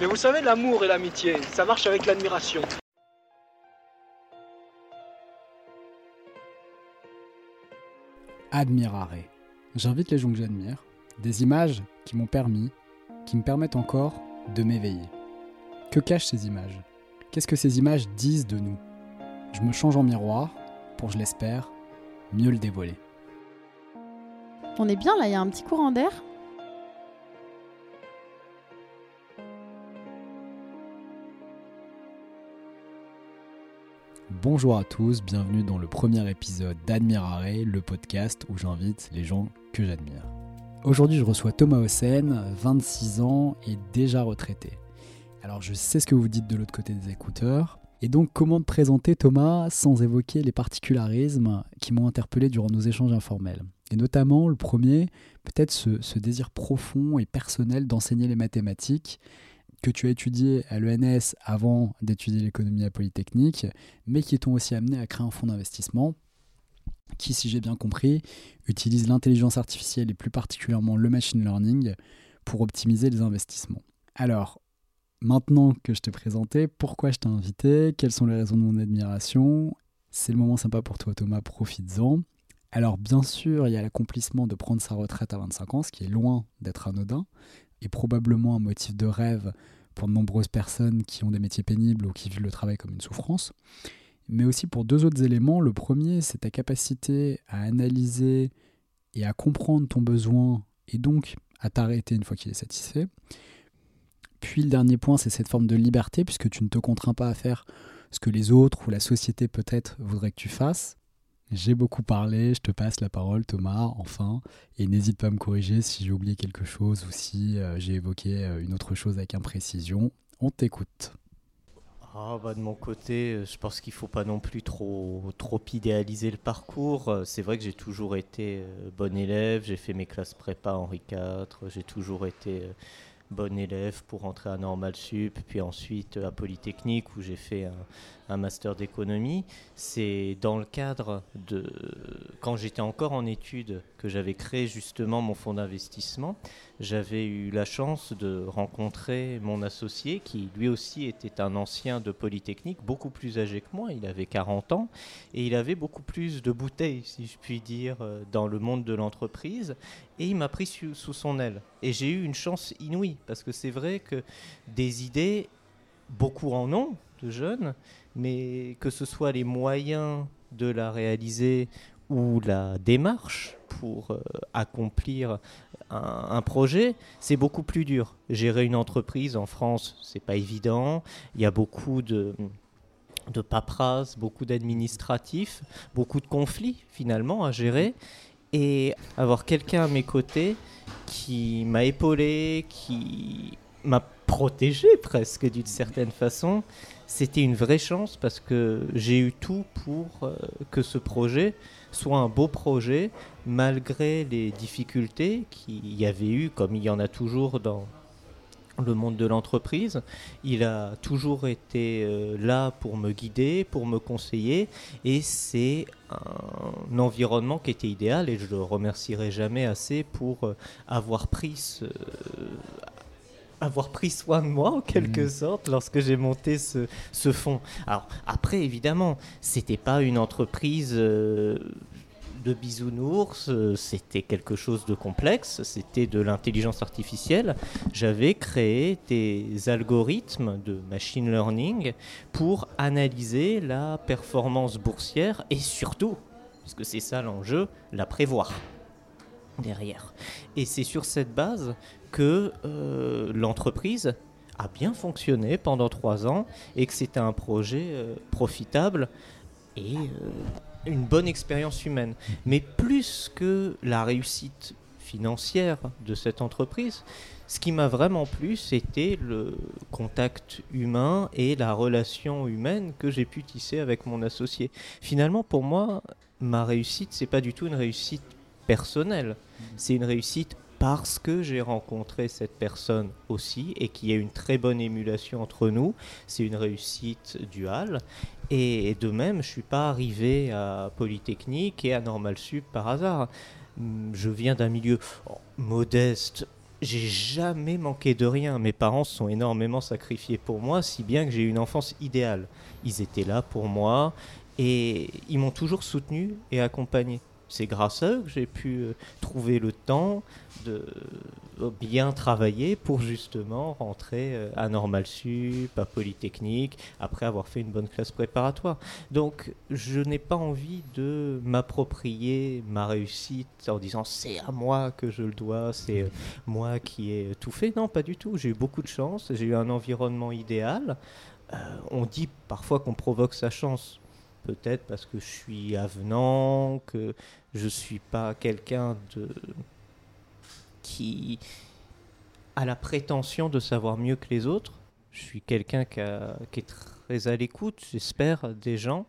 Mais vous savez, l'amour et l'amitié, ça marche avec l'admiration. Admirare. J'invite les gens que j'admire, des images qui m'ont permis, qui me permettent encore de m'éveiller. Que cachent ces images? Qu'est-ce que ces images disent de nous? Je me change en miroir pour, je l'espère, mieux le dévoiler. On est bien là, il y a un petit courant d'air? Bonjour à tous, bienvenue dans le premier épisode d'Admirare, le podcast où j'invite les gens que j'admire. Aujourd'hui, je reçois Thomas Hossein, 26 ans et déjà retraité. Alors, je sais ce que vous dites de l'autre côté des écouteurs. Et donc, comment te présenter Thomas sans évoquer les particularismes qui m'ont interpellé durant nos échanges informels? Et notamment, le premier, peut-être ce désir profond et personnel d'enseigner les mathématiques que tu as étudié à l'ENS avant d'étudier l'économie à Polytechnique, mais qui t'ont aussi amené à créer un fonds d'investissement qui, si j'ai bien compris, utilise l'intelligence artificielle et plus particulièrement le machine learning pour optimiser les investissements. Alors, maintenant que je t'ai présenté, pourquoi je t'ai invité, quelles sont les raisons de mon admiration, c'est le moment sympa pour toi Thomas, profites-en. Alors bien sûr, il y a l'accomplissement de prendre sa retraite à 25 ans, ce qui est loin d'être anodin, et probablement un motif de rêve pour de nombreuses personnes qui ont des métiers pénibles ou qui vivent le travail comme une souffrance, mais aussi pour deux autres éléments. Le premier, c'est ta capacité à analyser et à comprendre ton besoin et donc à t'arrêter une fois qu'il est satisfait. Puis le dernier point, c'est cette forme de liberté, puisque tu ne te contrains pas à faire ce que les autres ou la société peut-être voudraient que tu fasses. J'ai beaucoup parlé, je te passe la parole Thomas, enfin, et n'hésite pas à me corriger si j'ai oublié quelque chose ou si euh, j'ai évoqué euh, une autre chose avec imprécision. On t'écoute. Ah bah de mon côté, euh, je pense qu'il faut pas non plus trop, trop idéaliser le parcours. C'est vrai que j'ai toujours été bon élève, j'ai fait mes classes prépa Henri IV, j'ai toujours été bon élève pour entrer à Normal Sup, puis ensuite à Polytechnique où j'ai fait un, un master d'économie. C'est dans le cadre de quand j'étais encore en études que j'avais créé justement mon fonds d'investissement. J'avais eu la chance de rencontrer mon associé qui lui aussi était un ancien de Polytechnique, beaucoup plus âgé que moi, il avait 40 ans et il avait beaucoup plus de bouteilles, si je puis dire, dans le monde de l'entreprise et il m'a pris sous son aile. Et j'ai eu une chance inouïe parce que c'est vrai que des idées, beaucoup en ont de jeunes, mais que ce soit les moyens de la réaliser ou la démarche pour euh, accomplir un, projet, c'est beaucoup plus dur. Gérer une entreprise en France, c'est pas évident. Il y a beaucoup de de paperasse, beaucoup d'administratifs, beaucoup de conflits finalement à gérer et avoir quelqu'un à mes côtés qui m'a épaulé, qui m'a protégé presque d'une certaine façon, c'était une vraie chance parce que j'ai eu tout pour euh, que ce projet soit un beau projet malgré les difficultés qu'il y avait eu, comme il y en a toujours dans le monde de l'entreprise. Il a toujours été euh, là pour me guider, pour me conseiller et c'est un environnement qui était idéal et je le remercierai jamais assez pour euh, avoir pris ce, avoir pris soin de moi en quelque Mhm. sorte lorsque j'ai monté ce, ce fonds. Alors après évidemment, c'était pas une entreprise euh, de bisounours, euh, c'était quelque chose de complexe, c'était de l'intelligence artificielle. J'avais créé des algorithmes de machine learning pour analyser la performance boursière et surtout, parce que c'est ça l'enjeu, la prévoir derrière. Et c'est sur cette base que euh, l'entreprise a bien fonctionné pendant trois ans et que c'était un projet euh, profitable et euh, une bonne expérience humaine. Mais plus que la réussite financière de cette entreprise, ce qui m'a vraiment plu, c'était le contact humain et la relation humaine que j'ai pu tisser avec mon associé. Finalement, pour moi, ma réussite, c'est pas du tout une réussite personnelle, c'est une réussite parce que j'ai rencontré cette personne aussi et qu'il y a une très bonne émulation entre nous. C'est une réussite duale. Et de même, je ne suis pas arrivé à Polytechnique et à Normal Sup par hasard. Hum, Je viens d'un milieu modeste. j'ai jamais manqué de rien. Mes parents se sont énormément sacrifiés pour moi, si bien que j'ai eu une enfance idéale. Ils étaient là pour moi et ils m'ont toujours soutenu et accompagné c'est grâce à eux que j'ai pu euh, trouver le temps de euh, bien travailler pour justement rentrer euh, à Normal Sup, à Polytechnique, après avoir fait une bonne classe préparatoire. Donc je n'ai pas envie de m'approprier ma réussite en disant c'est à moi que je le dois, c'est moi qui ai tout fait. Non, pas du tout. J'ai eu beaucoup de chance, j'ai eu un environnement idéal. on dit parfois qu'on provoque sa chance peut-être parce que je suis avenant, que je suis pas quelqu'un de qui a la prétention de savoir mieux que les autres. Je suis quelqu'un qui, est très à l'écoute, j'espère, des gens.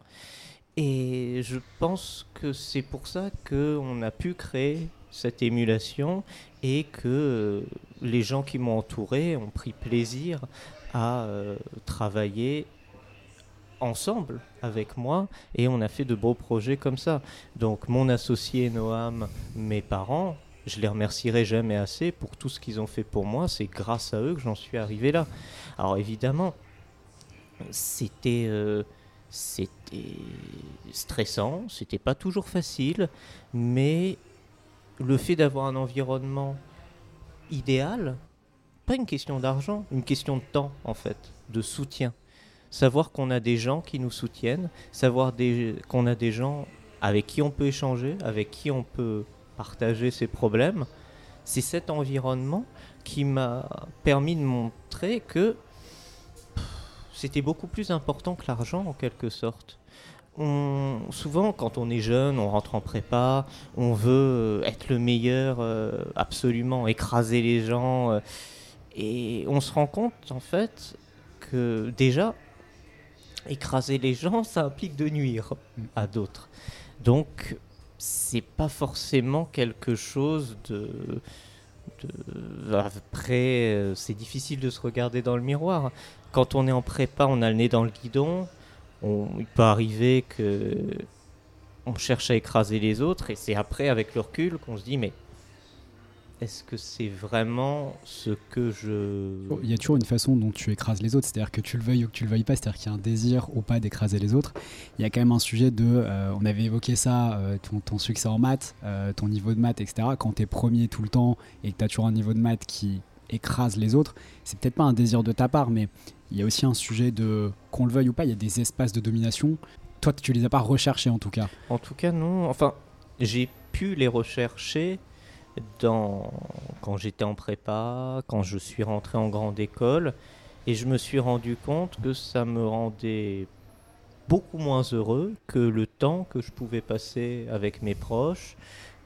Et je pense que c'est pour ça qu'on a pu créer cette émulation et que les gens qui m'ont entouré ont pris plaisir à euh, travailler ensemble avec moi et on a fait de beaux projets comme ça. Donc mon associé Noam, mes parents, je les remercierai jamais assez pour tout ce qu'ils ont fait pour moi. C'est grâce à eux que j'en suis arrivé là. Alors évidemment, c'était euh, c'était stressant, c'était pas toujours facile, mais le fait d'avoir un environnement idéal, pas une question d'argent, une question de temps en fait, de soutien savoir qu'on a des gens qui nous soutiennent, savoir qu'on a des gens avec qui on peut échanger, avec qui on peut partager ses problèmes. C'est cet environnement qui m'a permis de montrer que c'était beaucoup plus important que l'argent en quelque sorte. Souvent, quand on est jeune, on rentre en prépa, on veut être le meilleur, euh, absolument, écraser les gens. Euh, et on se rend compte, en fait, que déjà, écraser les gens, ça implique de nuire à d'autres. Donc, c'est pas forcément quelque chose de. Après, c'est difficile de se regarder dans le miroir. Quand on est en prépa, on a le nez dans le guidon. On, il peut arriver que on cherche à écraser les autres, et c'est après, avec le recul, qu'on se dit mais est-ce que c'est vraiment ce que je... Il y a toujours une façon dont tu écrases les autres, c'est-à-dire que tu le veuilles ou que tu le veuilles pas, c'est-à-dire qu'il y a un désir ou pas d'écraser les autres. Il y a quand même un sujet de, euh, on avait évoqué ça, euh, ton, succès en maths, euh, ton niveau de maths, etc. Quand tu es premier tout le temps et que tu as toujours un niveau de maths qui écrase les autres, c'est peut-être pas un désir de ta part, mais il y a aussi un sujet de, qu'on le veuille ou pas, il y a des espaces de domination. Toi, tu les as pas recherchés en tout cas. En tout cas, non. Enfin, j'ai pu les rechercher quand j'étais en prépa, quand je suis rentré en grande école, et je me suis rendu compte que ça me rendait beaucoup moins heureux que le temps que je pouvais passer avec mes proches,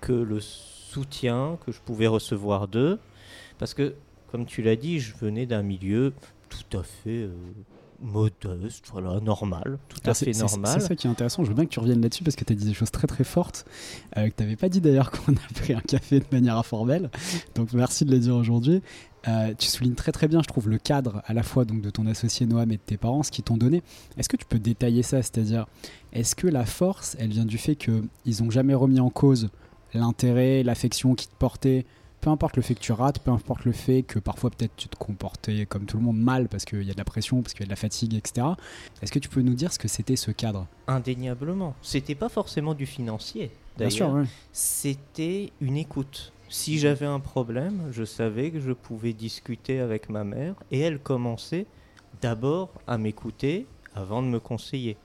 que le soutien que je pouvais recevoir d'eux. Parce que, comme tu l'as dit, je venais d'un milieu tout à fait euh, modeste, voilà, normal, tout à fait normal. C'est ça qui est intéressant, je veux bien que tu reviennes là-dessus parce que tu as dit des choses très très fortes, euh, que tu n'avais pas dit d'ailleurs qu'on a pris un café de manière informelle, donc merci de le dire aujourd'hui. Euh, tu soulignes très très bien, je trouve, le cadre à la fois donc, de ton associé Noam et de tes parents, ce qu'ils t'ont donné. Est-ce que tu peux détailler ça? C'est-à-dire, est-ce que la force, elle vient du fait qu'ils n'ont jamais remis en cause l'intérêt, l'affection qu'ils te portaient peu importe le fait que tu rates, peu importe le fait que parfois peut-être tu te comportais comme tout le monde mal parce qu'il y a de la pression, parce qu'il y a de la fatigue, etc. Est-ce que tu peux nous dire ce que c'était ce cadre? Indéniablement. C'était pas forcément du financier. Bien sûr, C'était une écoute. Si j'avais un problème, je savais que je pouvais discuter avec ma mère et elle commençait d'abord à m'écouter avant de me conseiller.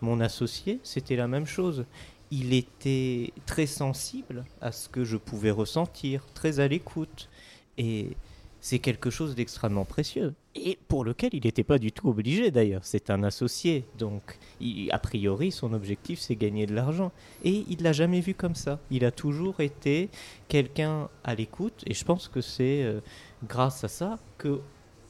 Mon associé, c'était la même chose il était très sensible à ce que je pouvais ressentir, très à l'écoute. Et c'est quelque chose d'extrêmement précieux. Et pour lequel il n'était pas du tout obligé d'ailleurs. C'est un associé. Donc, a priori, son objectif, c'est gagner de l'argent. Et il l'a jamais vu comme ça. Il a toujours été quelqu'un à l'écoute. Et je pense que c'est euh, grâce à ça que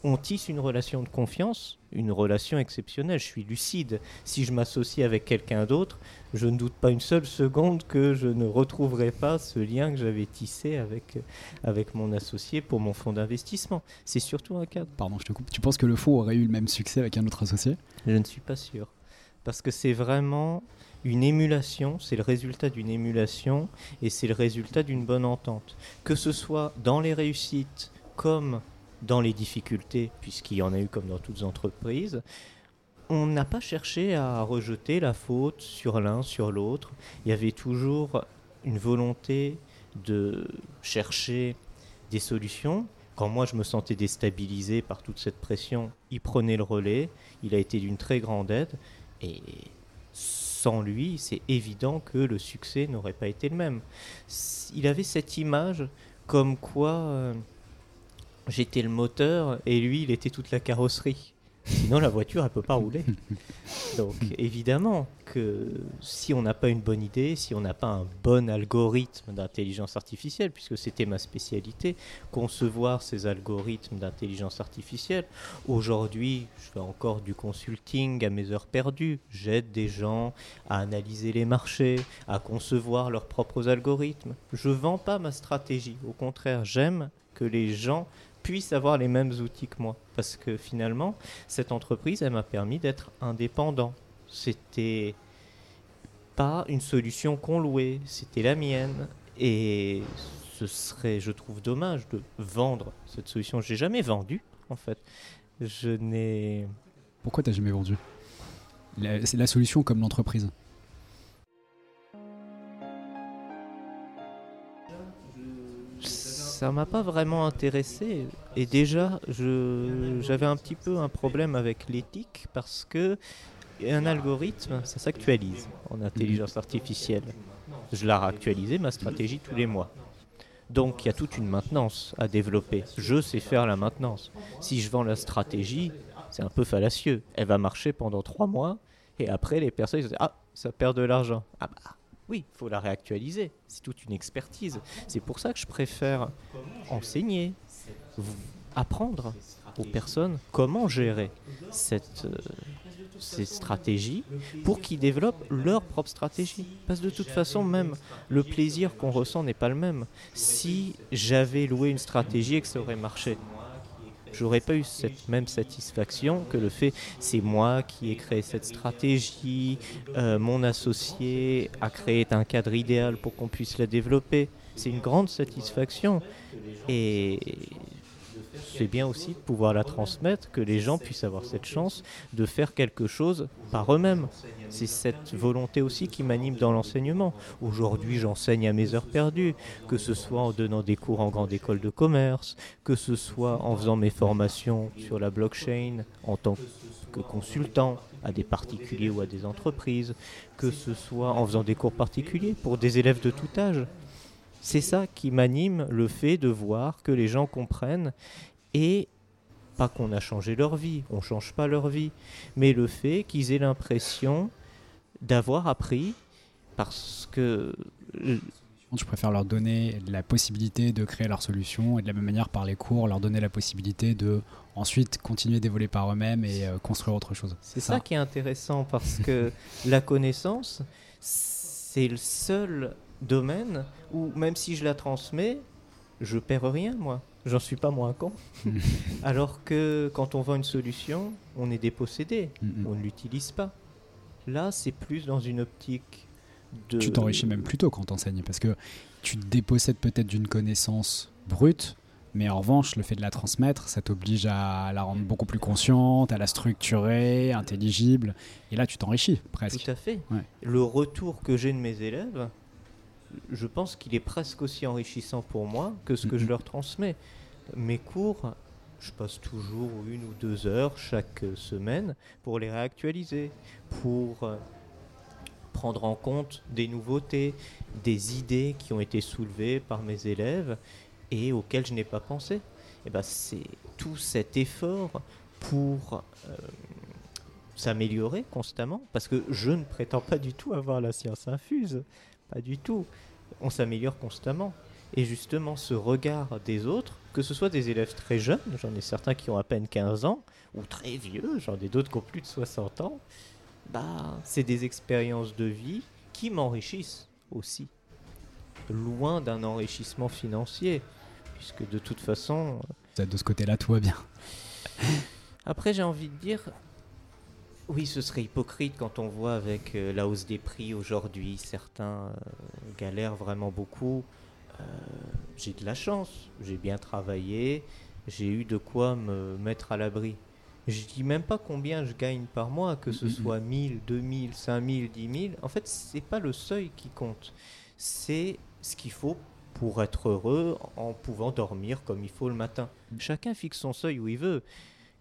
on tisse une relation de confiance, une relation exceptionnelle. Je suis lucide. Si je m'associe avec quelqu'un d'autre, je ne doute pas une seule seconde que je ne retrouverai pas ce lien que j'avais tissé avec, avec mon associé pour mon fonds d'investissement. C'est surtout un cadre. Pardon, je te coupe. Tu penses que le fonds aurait eu le même succès avec un autre associé? Je ne suis pas sûr. parce que c'est vraiment une émulation, c'est le résultat d'une émulation et c'est le résultat d'une bonne entente. Que ce soit dans les réussites comme dans les difficultés, puisqu'il y en a eu comme dans toutes entreprises, on n'a pas cherché à rejeter la faute sur l'un, sur l'autre. Il y avait toujours une volonté de chercher des solutions. Quand moi je me sentais déstabilisé par toute cette pression, il prenait le relais, il a été d'une très grande aide et sans lui, c'est évident que le succès n'aurait pas été le même. Il avait cette image comme quoi euh, j'étais le moteur et lui, il était toute la carrosserie. Sinon, la voiture, elle peut pas rouler. Donc, évidemment que si on n'a pas une bonne idée, si on n'a pas un bon algorithme d'intelligence artificielle, puisque c'était ma spécialité, concevoir ces algorithmes d'intelligence artificielle, aujourd'hui, je fais encore du consulting à mes heures perdues. J'aide des gens à analyser les marchés, à concevoir leurs propres algorithmes. Je vends pas ma stratégie. Au contraire, j'aime que les gens puissent avoir les mêmes outils que moi. Parce que finalement, cette entreprise, elle m'a permis d'être indépendant. C'était pas une solution qu'on louait, c'était la mienne. Et ce serait, je trouve, dommage de vendre cette solution. J'ai jamais vendu, en fait. Je n'ai. Pourquoi t'as jamais vendu? C'est la solution comme l'entreprise. Ça m'a pas vraiment intéressé. Et déjà, j'avais un petit peu un problème avec l'éthique parce que un algorithme, ça s'actualise en intelligence artificielle. Je la réactualisé, ma stratégie, tous les mois. Donc il y a toute une maintenance à développer. Je sais faire la maintenance. Si je vends la stratégie, c'est un peu fallacieux. Elle va marcher pendant trois mois et après les personnes disent Ah, ça perd de l'argent. Ah bah oui, il faut la réactualiser. C'est toute une expertise. C'est pour ça que je préfère enseigner, apprendre aux personnes comment gérer cette, euh, ces stratégies pour qu'ils développent leur propre stratégie. Parce que de toute façon, même le plaisir qu'on ressent n'est pas le même. Si j'avais loué une stratégie et que ça aurait marché, j'aurais pas eu cette même satisfaction que le fait c'est moi qui ai créé cette stratégie, euh, mon associé a créé un cadre idéal pour qu'on puisse la développer. C'est une grande satisfaction et c'est bien aussi de pouvoir la transmettre, que les gens puissent avoir cette chance de faire quelque chose par eux-mêmes. C'est cette volonté aussi qui m'anime dans l'enseignement. Aujourd'hui, j'enseigne à mes heures perdues, que ce soit en donnant des cours en grande école de commerce, que ce soit en faisant mes formations sur la blockchain en tant que consultant à des particuliers ou à des entreprises, que ce soit en faisant des cours particuliers pour des élèves de tout âge. C'est ça qui m'anime, le fait de voir que les gens comprennent et pas qu'on a changé leur vie, on ne change pas leur vie, mais le fait qu'ils aient l'impression d'avoir appris parce que... Je préfère leur donner la possibilité de créer leur solution et de la même manière par les cours, leur donner la possibilité de ensuite continuer d'évoluer par eux-mêmes et euh, construire autre chose. C'est ça. qui est intéressant parce que la connaissance, c'est le seul domaine où même si je la transmets, je perds rien moi. J'en suis pas moins con. Alors que quand on vend une solution, on est dépossédé, on ne l'utilise pas. Là, c'est plus dans une optique de... Tu t'enrichis même plus tôt quand t'enseignes, parce que tu te dépossèdes peut-être d'une connaissance brute, mais en revanche, le fait de la transmettre, ça t'oblige à la rendre beaucoup plus consciente, à la structurer, intelligible. Et là, tu t'enrichis presque. Tout à fait. Le retour que j'ai de mes élèves, je pense qu'il est presque aussi enrichissant pour moi que ce que je leur transmets. Mes cours, je passe toujours une ou deux heures chaque semaine pour les réactualiser, pour euh, prendre en compte des nouveautés, des idées qui ont été soulevées par mes élèves et auxquelles je n'ai pas pensé. Et ben c'est tout cet effort pour euh, s'améliorer constamment, parce que je ne prétends pas du tout avoir la science infuse. Pas du tout. On s'améliore constamment. Et justement, ce regard des autres, que ce soit des élèves très jeunes, j'en ai certains qui ont à peine 15 ans, ou très vieux, j'en ai d'autres qui ont plus de 60 ans, bah, c'est des expériences de vie qui m'enrichissent aussi. Loin d'un enrichissement financier, puisque de toute façon... De ce côté-là, tout va bien. Après, j'ai envie de dire, Oui, ce serait hypocrite quand on voit avec euh, la hausse des prix aujourd'hui, certains euh, galèrent vraiment beaucoup. Euh, j'ai de la chance, j'ai bien travaillé, j'ai eu de quoi me mettre à l'abri. Je dis même pas combien je gagne par mois, que ce soit 1000, 2000, 5000, 10 000. En fait, c'est pas le seuil qui compte. C'est ce qu'il faut pour être heureux en pouvant dormir comme il faut le matin. Chacun fixe son seuil où il veut.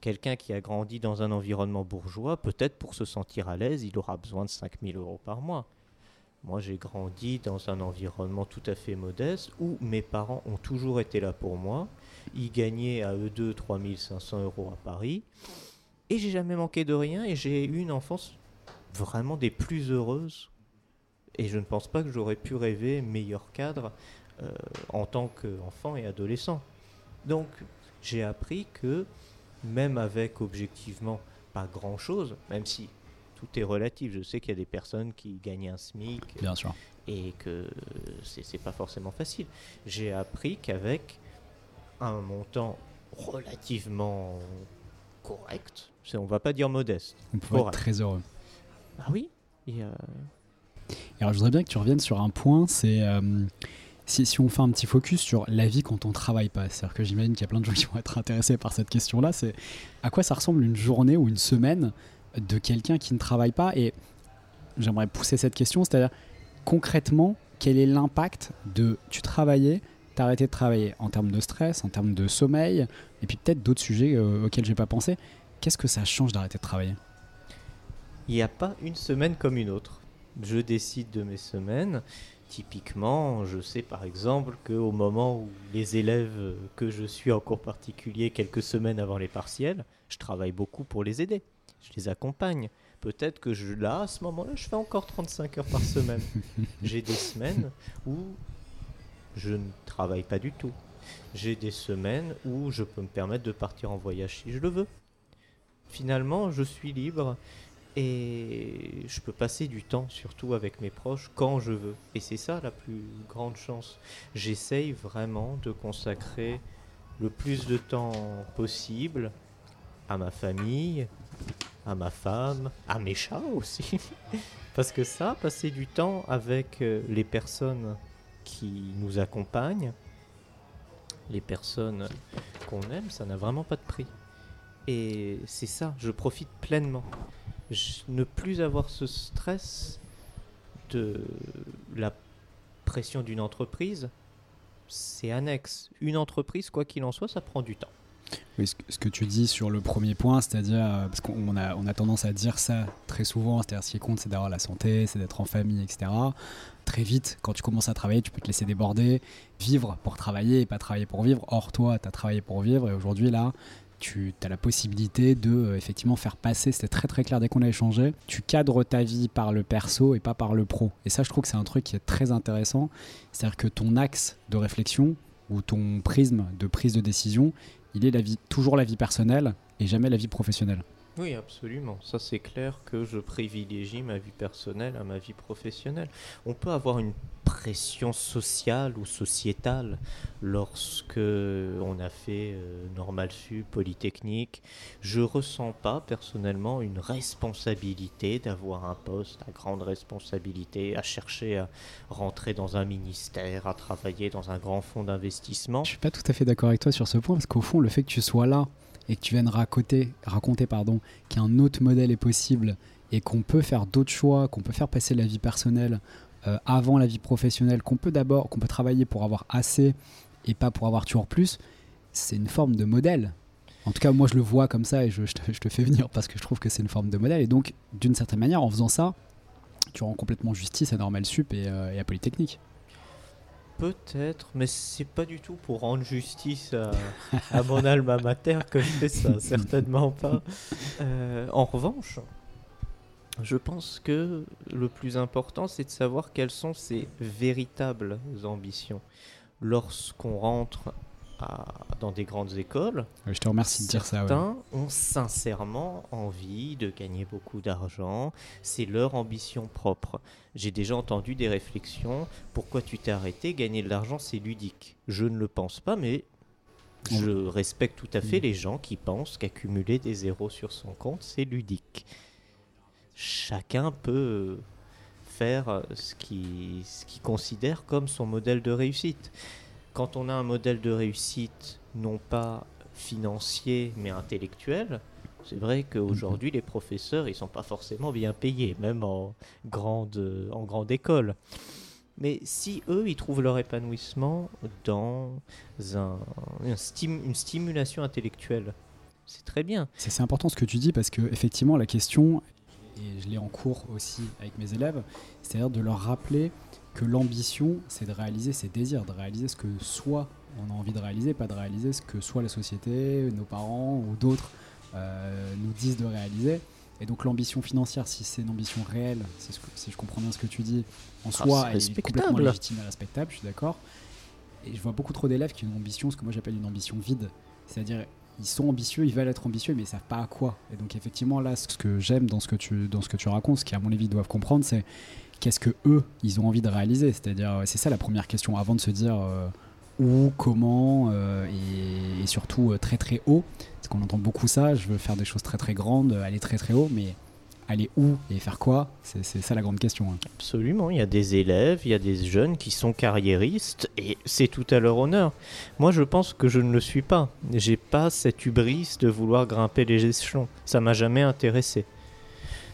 Quelqu'un qui a grandi dans un environnement bourgeois, peut-être pour se sentir à l'aise, il aura besoin de 5000 euros par mois. Moi, j'ai grandi dans un environnement tout à fait modeste où mes parents ont toujours été là pour moi. Ils gagnaient à eux deux 3500 euros à Paris. Et j'ai jamais manqué de rien et j'ai eu une enfance vraiment des plus heureuses. Et je ne pense pas que j'aurais pu rêver meilleur cadre euh, en tant qu'enfant et adolescent. Donc, j'ai appris que même avec objectivement pas grand chose, même si tout est relatif, je sais qu'il y a des personnes qui gagnent un SMIC Bien sûr. et que c'est pas forcément facile. J'ai appris qu'avec un montant relativement correct, on va pas dire modeste. On pourrait être très heureux. Ah oui et, euh, alors, je voudrais bien que tu reviennes sur un point, c'est euh, si, on fait un petit focus sur la vie quand on travaille pas. C'est-à-dire que j'imagine qu'il y a plein de gens qui vont être intéressés par cette question-là. C'est à quoi ça ressemble une journée ou une semaine de quelqu'un qui ne travaille pas? Et j'aimerais pousser cette question, c'est-à-dire concrètement, quel est l'impact de tu travaillais, t'arrêter de travailler en termes de stress, en termes de sommeil, et puis peut-être d'autres sujets euh, auxquels j'ai pas pensé. Qu'est-ce que ça change d'arrêter de travailler? Il n'y a pas une semaine comme une autre. Je décide de mes semaines. Typiquement, je sais par exemple qu'au moment où les élèves que je suis en cours particulier, quelques semaines avant les partiels, je travaille beaucoup pour les aider. Je les accompagne. Peut-être que je, là, à ce moment-là, je fais encore 35 heures par semaine. J'ai des semaines où je ne travaille pas du tout. J'ai des semaines où je peux me permettre de partir en voyage si je le veux. Finalement, je suis libre et je peux passer du temps, surtout avec mes proches, quand je veux. Et c'est ça la plus grande chance. J'essaye vraiment de consacrer le plus de temps possible à ma famille, à ma femme, à mes chats aussi. Parce que ça, passer du temps avec euh, les personnes qui nous accompagnent, les personnes qu'on aime, ça n'a vraiment pas de prix. Et c'est ça, je profite pleinement. Ne plus avoir ce stress de la pression d'une entreprise, c'est annexe. Une entreprise, quoi qu'il en soit, ça prend du temps. Oui, ce que- ce que tu dis sur le premier point, c'est-à-dire, euh, parce qu'on a, on a tendance à dire ça très souvent, c'est-à-dire ce qui compte, c'est d'avoir la santé, c'est d'être en famille, etc. Très vite, quand tu commences à travailler, tu peux te laisser déborder, vivre pour travailler et pas travailler pour vivre. Or, toi, tu as travaillé pour vivre et aujourd'hui, là, tu as la possibilité de euh, effectivement faire passer, c'était très très clair dès qu'on a échangé, tu cadres ta vie par le perso et pas par le pro. Et ça, je trouve que c'est un truc qui est très intéressant. C'est-à-dire que ton axe de réflexion ou ton prisme de prise de décision, il est toujours la vie personnelle et jamais la vie professionnelle. Oui, absolument. Ça, c'est clair que je privilégie ma vie personnelle à ma vie professionnelle. On peut avoir une pression sociale ou sociétale lorsque on a fait euh, Normal Sup, Polytechnique. Je ressens pas personnellement une responsabilité d'avoir un poste à grande responsabilité, à chercher à rentrer dans un ministère, à travailler dans un grand fonds d'investissement. Je suis pas tout à fait d'accord avec toi sur ce point parce qu'au fond, le fait que tu sois là et que tu viennes raconter, qu'un autre modèle est possible et qu'on peut faire d'autres choix, qu'on peut faire passer la vie personnelle euh, avant la vie professionnelle, qu'on peut d'abord, qu'on peut travailler pour avoir assez et pas pour avoir toujours plus, c'est une forme de modèle. En tout cas, moi, je le vois comme ça et je, te, fais venir parce que je trouve que c'est une forme de modèle. Et donc, d'une certaine manière, en faisant ça, tu rends complètement justice à Normal Sup et, euh, et à Polytechnique. Peut-être, mais c'est pas du tout pour rendre justice à, à mon alma mater que je fais ça, certainement pas. Euh, en revanche, je pense que le plus important, c'est de savoir quelles sont ses véritables ambitions. Lorsqu'on rentre à- dans des grandes écoles, Je te remercie de dire ça. ouais. Certains ont sincèrement envie de gagner beaucoup d'argent. C'est leur ambition propre. J'ai déjà entendu des réflexions. Pourquoi tu t'es arrêté? Gagner de l'argent, c'est ludique. Je ne le pense pas, mais je respecte tout à fait les gens qui pensent qu'accumuler des zéros sur son compte, c'est ludique. chacun peut faire ce qu'il ce qu'il considère comme son modèle de réussite. Quand on a un modèle de réussite non pas financier mais intellectuel, c'est vrai qu'aujourd'hui les professeurs ils sont pas forcément bien payés, même en grande, en grande école. Mais si eux, ils trouvent leur épanouissement dans un, un stim- une stimulation intellectuelle, c'est très bien. C'est c'est important ce que tu dis parce que effectivement la question, et je l'ai en cours aussi avec mes élèves, c'est-à-dire de leur rappeler que l'ambition, c'est de réaliser ses désirs, de réaliser ce que soit on a envie de réaliser, pas de réaliser ce que soit la société, nos parents ou d'autres euh, nous disent de réaliser. Et donc l'ambition financière, si c'est une ambition réelle, c'est ce que- si je comprends bien ce que tu dis, en Ah, soi, elle est complètement respectable. légitime et respectable, je suis d'accord. Et je vois beaucoup trop d'élèves qui ont une ambition, ce que moi j'appelle une ambition vide. C'est-à-dire, ils sont ambitieux, ils veulent être ambitieux, mais ils savent pas à quoi. Et donc effectivement, là, ce que j'aime dans ce que tu dans ce que tu racontes, ce qu'à mon avis ils doivent comprendre, c'est qu'est-ce que eux, ils ont envie de réaliser. C'est-à-dire, c'est ça la première question avant de se dire euh, où, comment, euh, et, surtout euh, très très haut. Parce qu'on entend beaucoup ça. Je veux faire des choses très très grandes, aller très très haut, mais aller où et faire quoi C'est c'est ça la grande question. hein. Absolument, il y a des élèves, il y a des jeunes qui sont carriéristes et c'est tout à leur honneur. Moi, je pense que je ne le suis pas. J'ai pas cette hubris de vouloir grimper les échelons. Ça m'a jamais intéressé.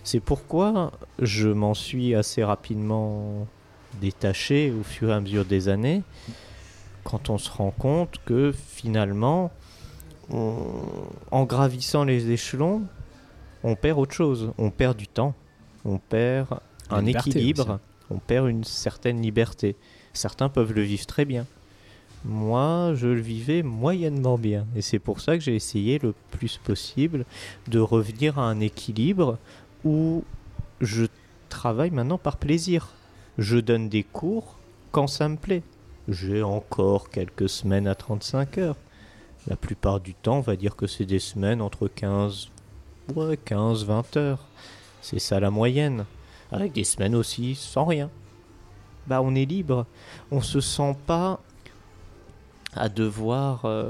C'est pourquoi je m'en suis assez rapidement détaché au fur et à mesure des années quand on se rend compte que finalement, on- en gravissant les échelons, on perd autre chose. On perd du temps, on perd un équilibre, aussi. on perd une certaine liberté. Certains peuvent le vivre très bien. Moi, je le vivais moyennement bien. Et c'est pour ça que j'ai essayé le plus possible de revenir à un équilibre où je travaille maintenant par plaisir. Je donne des cours quand ça me plaît. J'ai encore quelques semaines à 35 heures. La plupart du temps, on va dire que c'est des semaines entre 15, ouais, 15, 20 heures. C'est ça la moyenne. Avec des semaines aussi sans rien. Bah, on est libre. On se sent pas à devoir. euh,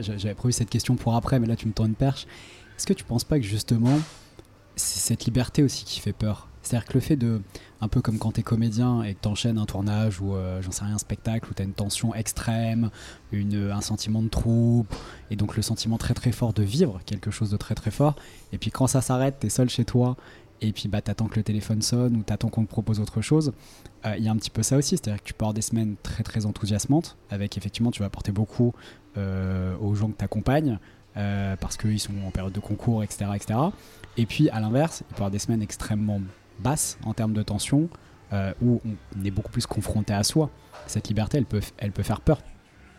J'avais prévu cette question pour après, mais là tu me tends une perche. Est-ce que tu penses pas que justement, cette liberté aussi qui fait peur C'est-à-dire que le fait de, un peu comme quand t'es comédien et que t'enchaînes un tournage ou euh, j'en sais rien, un spectacle où t'as une tension extrême, une, un sentiment de troupe, et donc le sentiment très très fort de vivre quelque chose de très très fort, et puis quand ça s'arrête, t'es seul chez toi, et puis bah t'attends que le téléphone sonne ou t'attends qu'on te propose autre chose. Euh, Il y a un petit peu ça aussi, c'est-à-dire que tu avoir des semaines très très enthousiasmantes, avec effectivement tu vas apporter beaucoup euh, aux gens que tu accompagnes euh, parce qu'ils sont en période de concours, etc., etc. Et puis à l'inverse, il peut y avoir des semaines extrêmement basses en termes de tension euh, où on est beaucoup plus confronté à soi. Cette liberté, elle peut, elle peut faire peur.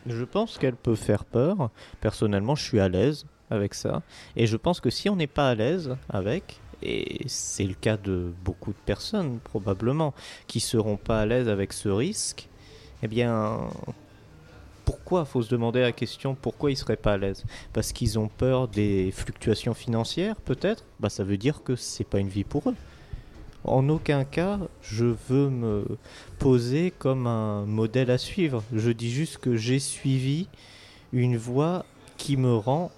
Je pense qu'elle peut faire peur. Personnellement, je suis à l'aise avec ça. Et je pense que si on n'est pas à l'aise avec, et c'est le cas de beaucoup de personnes probablement, qui seront pas à l'aise avec ce risque, eh bien, pourquoi Faut se demander la question pourquoi ils seraient pas à l'aise? Parce qu'ils ont peur des fluctuations financières, peut-être? Bah, ça veut dire que c'est pas une vie pour eux. En aucun cas, je veux me poser comme un modèle à suivre. Je dis juste que j'ai suivi une voie qui me rend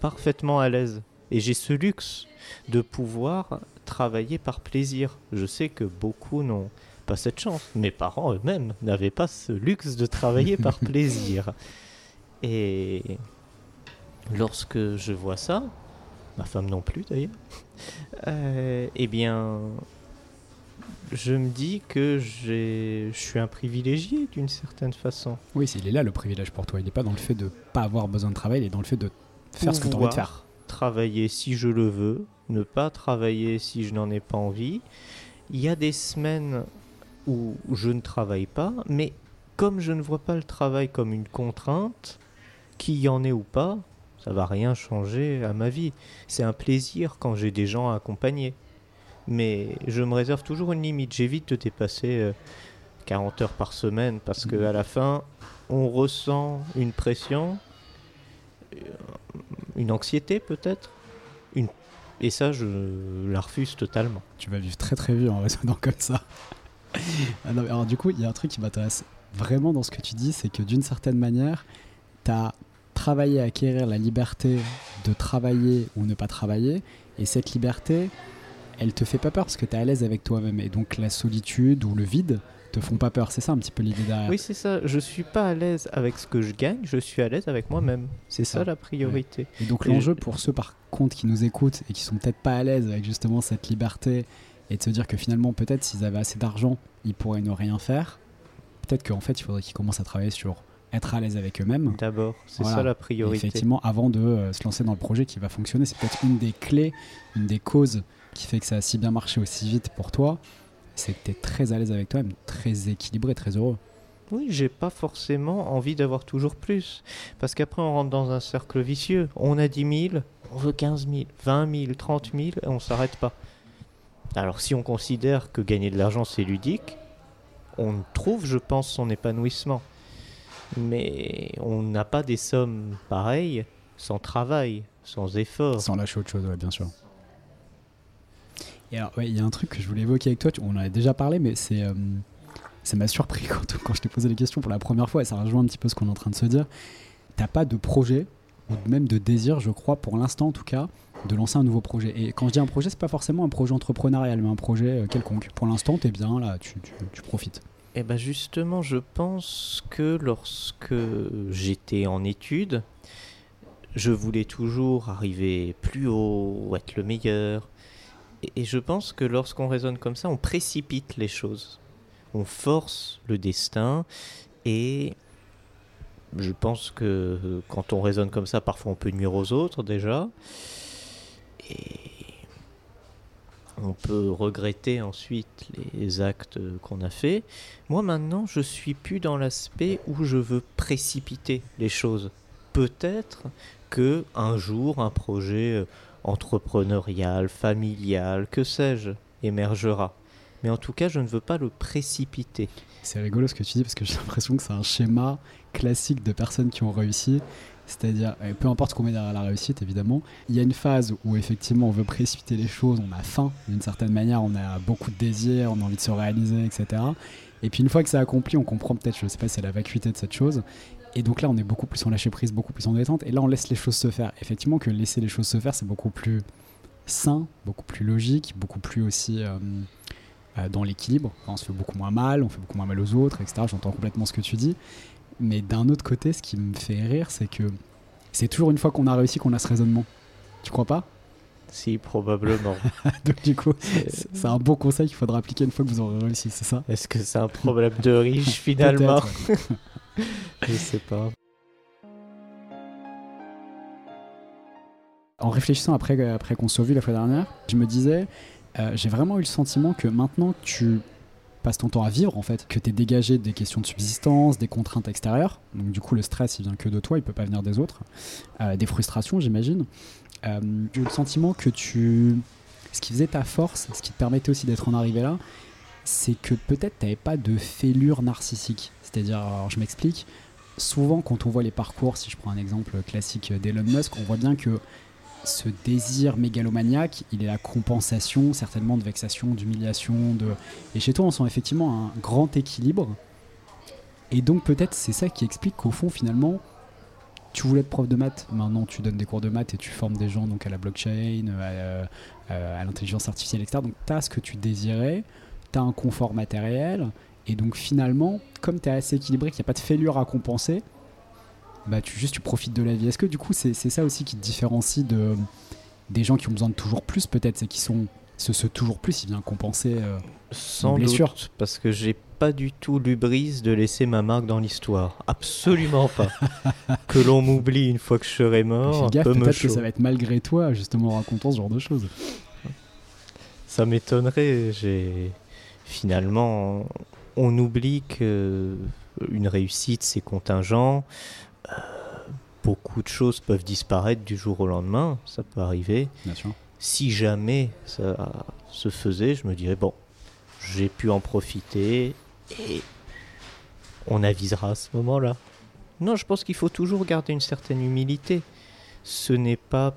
parfaitement à l'aise. Et j'ai ce luxe de pouvoir travailler par plaisir. Je sais que beaucoup n'ont pas cette chance. Mes parents eux-mêmes n'avaient pas ce luxe de travailler par plaisir. Et lorsque je vois ça, ma femme non plus d'ailleurs, euh, eh bien, je me dis que j'ai- je suis un privilégié d'une certaine façon. Oui, il est là le privilège pour toi. Il n'est pas dans le fait de pas avoir besoin de travail, il est dans le fait de faire ce que tu as envie de faire. Travailler si je le veux, ne pas travailler si je n'en ai pas envie. Il y a des semaines où je ne travaille pas, mais comme je ne vois pas le travail comme une contrainte, qu'il y en ait ou pas, ça va rien changer à ma vie. C'est un plaisir quand j'ai des gens à accompagner. Mais je me réserve toujours une limite. J'évite de dépasser euh, 40 heures par semaine parce qu'à la fin, on ressent une pression, euh, une anxiété peut-être. Et ça, je la refuse totalement. Tu vas vivre très très vieux en raisonnant comme ça. Ah non, alors du coup, il y a un truc qui m'intéresse vraiment dans ce que tu dis, c'est que d'une certaine manière, tu as travaillé à acquérir la liberté de travailler ou ne pas travailler, et cette liberté, elle te fait pas peur parce que tu es à l'aise avec toi-même. Et donc la solitude ou le vide te font pas peur. C'est ça un petit peu l'idée derrière. Oui, c'est ça. Je suis pas à l'aise avec ce que je gagne, je suis à l'aise avec moi-même. C'est ça, ça. la priorité. Et donc l'enjeu je- pour ceux par contre qui nous écoutent et qui sont peut-être pas à l'aise avec justement cette liberté et de se dire que finalement peut-être s'ils avaient assez d'argent, ils pourraient ne rien faire. Peut-être qu'en fait il faudrait qu'ils commencent à travailler sur être à l'aise avec eux-mêmes. D'abord, c'est Voilà. ça la Et priorité. effectivement, avant de euh, se lancer dans le projet qui va fonctionner, c'est peut-être une des clés, une des causes qui fait que ça a si bien marché aussi vite pour toi, c'est que tu es très à l'aise avec toi-même, très équilibré, très heureux. Oui, j'ai pas forcément envie d'avoir toujours plus. Parce qu'après, on rentre dans un cercle vicieux. On a 10 000, on veut 15 000, 20 000, 30 000, et on s'arrête pas. Alors, si on considère que gagner de l'argent, c'est ludique, on trouve, je pense, son épanouissement. Mais on n'a pas des sommes pareilles sans travail, sans effort. Sans lâcher autre chose, ouais, bien sûr. Et alors, il y a un truc que je voulais évoquer avec toi, on en a déjà parlé, mais c'est, euh, ça m'a surpris quand, quand je t'ai posé les questions pour la première fois, et ça rejoint un petit peu ce qu'on est en train de se dire. T'as pas de projet, ou même de désir, je crois, pour l'instant en tout cas, de lancer un nouveau projet. Et quand je dis un projet, c'est pas forcément un projet entrepreneurial, mais un projet euh, quelconque. Pour l'instant, t'es bien, là, tu, tu- tu profites. Eh ben justement, je pense que lorsque j'étais en études, je voulais toujours arriver plus haut, être le meilleur. Et je pense que lorsqu'on raisonne comme ça, on précipite les choses. On force le destin et je pense que euh, quand on raisonne comme ça, parfois on peut nuire aux autres déjà. Et on peut regretter ensuite les actes qu'on a faits. Moi maintenant, je suis plus dans l'aspect où je veux précipiter les choses. Peut-être que un jour un projet euh, entrepreneurial, familial, que sais-je, émergera. Mais en tout cas, je ne veux pas le précipiter. C'est rigolo ce que tu dis parce que j'ai l'impression que c'est un schéma classique de personnes qui ont réussi. C'est-à-dire, euh, peu importe qu'on met derrière la réussite, évidemment, il y a une phase où effectivement on veut précipiter les choses, on a faim d'une certaine manière, on a beaucoup de désirs, on a envie de se réaliser, etc. Et puis une fois que c'est accompli, on comprend peut-être, je sais pas, c'est la vacuité de cette chose. Et donc là, on est beaucoup plus en lâcher prise, beaucoup plus en détente. Et là, on laisse les choses se faire. Effectivement, que laisser les choses se faire, c'est beaucoup plus sain, beaucoup plus logique, beaucoup plus aussi euh, euh, dans l'équilibre. On se fait beaucoup moins mal, on fait beaucoup moins mal aux autres, etc. J'entends complètement ce que tu dis. Mais d'un autre côté, ce qui me fait rire, c'est que c'est toujours une fois qu'on a réussi qu'on a ce raisonnement. Tu crois pas? Si, probablement. Donc du coup, c'est un bon conseil qu'il faudra appliquer une fois que vous aurez réussi, c'est ça? Est-ce que c'est un problème de riche finalement? Je sais pas. En réfléchissant après, après qu'on soit vu la fois dernière, je me disais, euh, j'ai vraiment eu le sentiment que maintenant que tu passes ton temps à vivre, en fait, que tu es dégagé des questions de subsistance, des contraintes extérieures, donc du coup le stress il vient que de toi, il peut pas venir des autres, euh, des frustrations j'imagine, euh, le sentiment que tu... Ce qui faisait ta force, ce qui te permettait aussi d'être en arrivé là, c'est que peut-être tu n'avais pas de fêlure narcissique. C'est-à-dire, je m'explique, souvent quand on voit les parcours, si je prends un exemple classique d'Elon Musk, on voit bien que ce désir mégalomaniaque, il est la compensation certainement de vexation, d'humiliation. De... Et chez toi, on sent effectivement un grand équilibre. Et donc peut-être c'est ça qui explique qu'au fond, finalement, tu voulais être prof de maths, maintenant tu donnes des cours de maths et tu formes des gens donc à la blockchain, à, à- à l'intelligence artificielle, etc. Donc tu as ce que tu désirais, tu as un confort matériel, et donc finalement, comme tu es assez équilibré, qu'il n'y a pas de fêlure à compenser, bah tu juste tu profites de la vie. Est-ce que du coup c'est c'est ça aussi qui te différencie de des gens qui ont besoin de toujours plus peut-être, c'est qui sont ce, ce toujours plus, il vient compenser. euh, Sans blessure. doute, parce que j'ai pas du tout l'ubris de laisser ma marque dans l'histoire. Absolument pas. que l'on m'oublie une fois que je serai mort, peut-être que ça va être malgré toi justement en racontant ce genre de choses. Ça m'étonnerait. J'ai finalement, on oublie que une réussite c'est contingent. Euh, beaucoup de choses peuvent disparaître du jour au lendemain. Ça peut arriver. Bien sûr. Si jamais ça se faisait, je me dirais bon, j'ai pu en profiter et on avisera à ce moment-là. Non, je pense qu'il faut toujours garder une certaine humilité. Ce n'est pas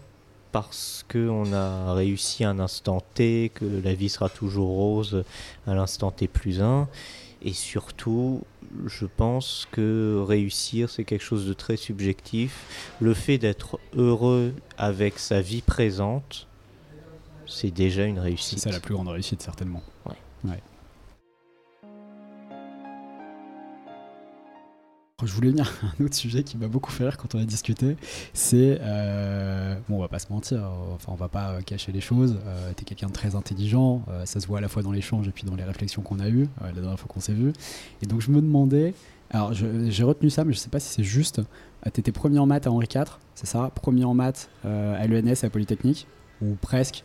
parce qu'on a réussi à un instant T que la vie sera toujours rose à l'instant T plus 1. Et surtout, je pense que réussir, c'est quelque chose de très subjectif. Le fait d'être heureux avec sa vie présente, c'est déjà une C'est réussite. ça la plus grande réussite, certainement. Ouais. Ouais. Je voulais venir à un autre sujet qui m'a beaucoup fait rire quand on a discuté. C'est. euh, bon, on va pas se mentir, euh, enfin, on va pas euh, cacher les choses. Euh, T'es quelqu'un de très intelligent, ça se voit à la fois dans l'échange et puis dans les réflexions qu'on a eues la dernière fois qu'on s'est vu. Et donc, je me demandais. Alors, j'ai retenu ça, mais je sais pas si c'est juste. Euh, T'étais premier en maths à Henri IV, c'est ça? Premier en maths à l'ENS, à Polytechnique? Ou presque?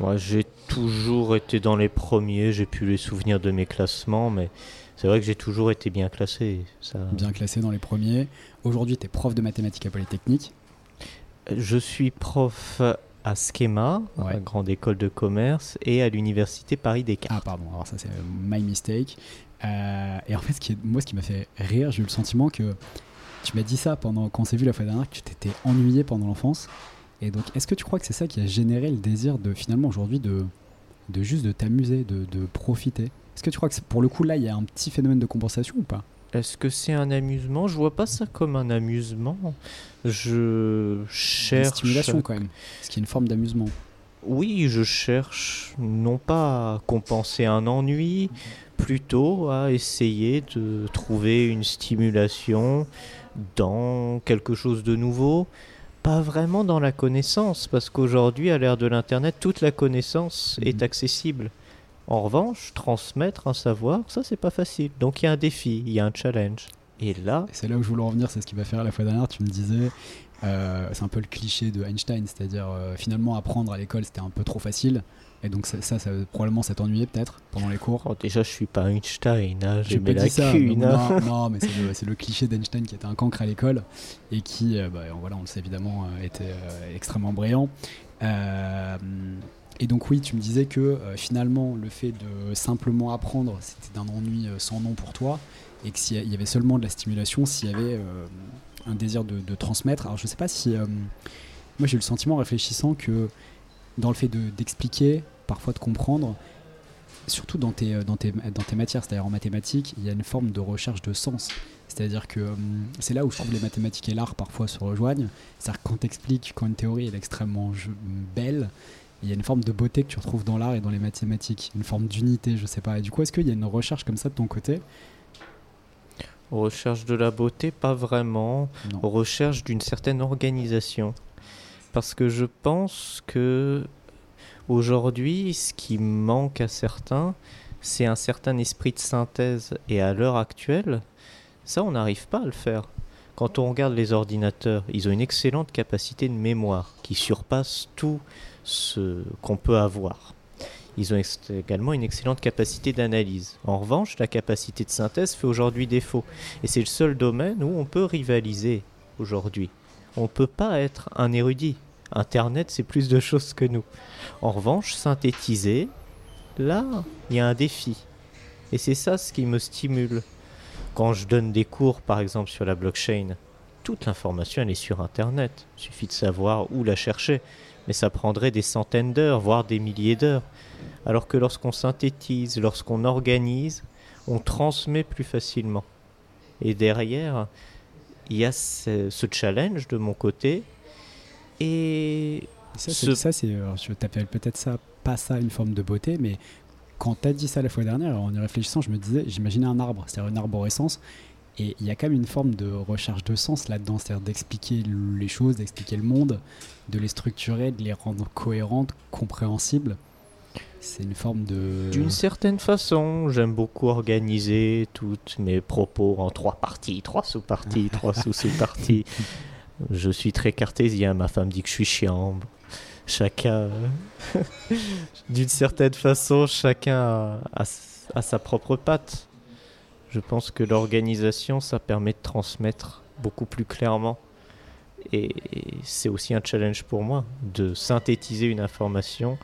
Moi, j'ai toujours été dans les premiers, j'ai pu les souvenirs de mes classements, mais c'est vrai que j'ai toujours été bien classé. Ça... bien classé dans les premiers. Aujourd'hui, tu es prof de mathématiques à Polytechnique. Je suis prof à Schema, à Ouais. la grande école de commerce, et à l'université Paris Ah, pardon, alors ça, c'est euh, my mistake. Euh, et en fait, ce qui est- moi, ce qui m'a fait rire, j'ai eu le sentiment que tu m'as dit ça pendant qu'on s'est vu la fois dernière, que tu t'étais ennuyé pendant l'enfance. Et donc, est-ce que tu crois que c'est ça qui a généré le désir de finalement aujourd'hui de, de juste de t'amuser, de, de profiter? Est-ce que tu crois que pour le coup, là, il y a un petit phénomène de compensation ou pas? Est-ce que c'est un amusement? Je vois pas ça comme un amusement. Je Une cherche. stimulation quand même. Ce qui est une forme d'amusement? Oui, je cherche non pas à compenser un ennui, plutôt à essayer de trouver une stimulation dans quelque chose de nouveau, pas vraiment dans la connaissance, parce qu'aujourd'hui, à l'ère de l'Internet, toute la connaissance est Mhm. accessible. En revanche, transmettre un savoir, ça c'est pas facile. Donc il y a un défi, il y a un challenge. Et là, c'est là où je voulais en venir, c'est ce qui m'a fait rire la fois dernière. Tu me disais, euh, c'est un peu le cliché de Einstein, c'est-à-dire euh, finalement apprendre à l'école c'était un peu trop facile. Et donc ça, ça, ça probablement ça t'ennuyait peut-être pendant les cours. oh, déjà je suis pas Einstein, hein, j'ai mes ça, lacunes. hein. non, non, mais c'est le, cliché d'Einstein qui était un cancre à l'école et qui, euh, bah, voilà, on le sait évidemment, euh, était euh, extrêmement brillant. Euh, et donc oui, tu me disais que finalement le fait de simplement apprendre, c'était d'un ennui sans nom pour toi et que s'il y avait seulement de la stimulation, s'il y avait un désir de, de transmettre. Alors je sais pas si... moi j'ai eu le sentiment en réfléchissant que dans le fait de- d'expliquer, parfois de comprendre, surtout dans tes, dans tes, dans tes matières, c'est-à-dire en mathématiques, il y a une forme de recherche de sens. C'est-à-dire que hum, c'est là où je trouve les mathématiques et l'art parfois se rejoignent. C'est-à-dire quand tu expliques, quand une théorie est extrêmement belle, il y a une forme de beauté que tu retrouves dans l'art et dans les mathématiques, une forme d'unité, je sais pas. Et du coup, est-ce qu'il y a une recherche comme ça de ton côté? Recherche de la beauté, pas vraiment. Non. recherche d'une certaine organisation. Parce que je pense que aujourd'hui, ce qui manque à certains, c'est un certain esprit de synthèse. Et à l'heure actuelle, ça, on n'arrive pas à le faire. Quand on regarde les ordinateurs, ils ont une excellente capacité de mémoire qui surpasse tout ce qu'on peut avoir. Ils ont également une excellente capacité d'analyse. En revanche, la capacité de synthèse fait aujourd'hui défaut. Et c'est le seul domaine où on peut rivaliser aujourd'hui. On ne peut pas être un érudit. Internet, c'est plus de choses que nous. En revanche, synthétiser, là, il y a un défi. Et c'est ça ce qui me stimule. Quand je donne des cours, par exemple, sur la blockchain, toute l'information, elle est sur Internet. Il suffit de savoir où la chercher. Mais ça prendrait des centaines d'heures, voire des milliers d'heures. Alors que lorsqu'on synthétise, lorsqu'on organise, on transmet plus facilement. Et derrière, il y a ce, ce challenge de mon côté. Et Ça, Ce- c'est, ça, c'est, alors, je t'appelle peut-être ça, pas ça une forme de beauté, mais quand t'as dit ça la fois dernière, en y réfléchissant, je me disais, j'imaginais un arbre, c'est-à-dire une arborescence, et il y a quand même une forme de recherche de sens là-dedans, c'est-à-dire d'expliquer les choses, d'expliquer le monde, de les structurer, de les rendre cohérentes, compréhensibles. C'est une forme de. d'une certaine façon, j'aime beaucoup organiser toutes mes propos en trois parties, trois sous-parties, trois sous-sous-parties. Je suis très cartésien, ma femme dit que je suis chiant. Chacun, d'une certaine façon, chacun a, sa propre patte. Je pense que l'organisation, ça permet de transmettre beaucoup plus clairement. Et c'est aussi un challenge pour moi de synthétiser une information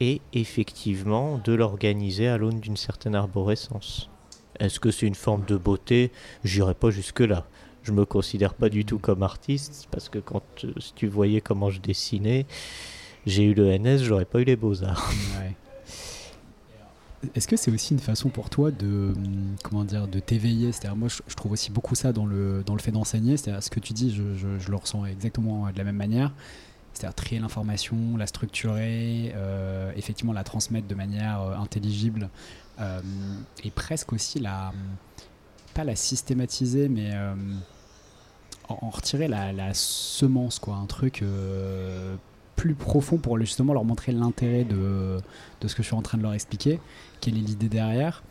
et effectivement de l'organiser à l'aune d'une certaine arborescence. Est-ce que c'est une forme de beauté? J'irai pas jusque-là. Je me considère pas du tout comme artiste parce que quand euh, si tu voyais comment je dessinais, j'ai eu le NS, j'aurais pas eu les beaux-arts. Ouais. Est-ce que c'est aussi une façon pour toi de hum, comment dire de t'éveiller? C'est-à-dire moi je, je trouve aussi beaucoup ça dans le dans le fait d'enseigner. C'est-à-dire ce que tu dis, je, je- je le ressens exactement de la même manière. c'est-à-dire trier l'information, la structurer, euh, effectivement la transmettre de manière euh, intelligible euh, et presque aussi la, pas la systématiser, mais euh, en, retirer la, semence, quoi, un truc euh, plus profond pour justement leur montrer l'intérêt de, de ce que je suis en train de leur expliquer, quelle est l'idée derrière.